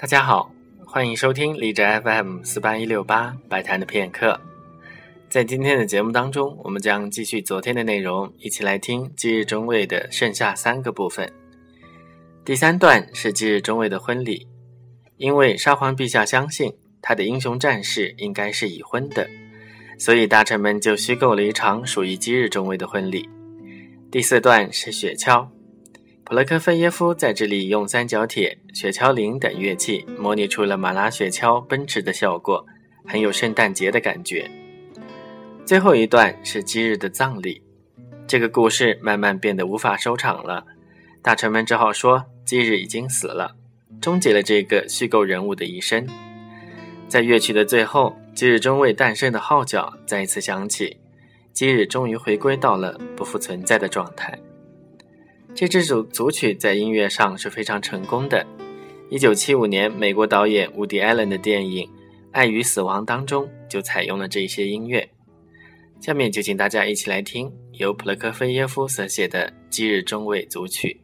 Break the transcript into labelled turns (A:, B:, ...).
A: 大家好，欢迎收听荔枝 FM 四八一六八白谈的片刻。在今天的节目当中，我们将继续昨天的内容，一起来听今日中尉的剩下三个部分。第三段是今日中尉的婚礼，因为沙皇陛下相信他的英雄战士应该是已婚的，所以大臣们就虚构了一场属于今日中尉的婚礼。第四段是雪橇。普罗科菲耶夫在这里用三角铁、雪橇铃等乐器模拟出了马拉雪橇奔驰的效果，很有圣诞节的感觉。最后一段是基日的葬礼，这个故事慢慢变得无法收场了，大臣们只好说基日已经死了，终结了这个虚构人物的一生。在乐曲的最后，基日中尉诞生的号角再一次响起，基日终于回归到了不复存在的状态。这支组组曲在音乐上是非常成功的。一九七五年，美国导演伍迪·艾伦的电影《爱与死亡》当中就采用了这些音乐。下面就请大家一起来听由普罗科菲耶夫所写的《今日中尉组曲》。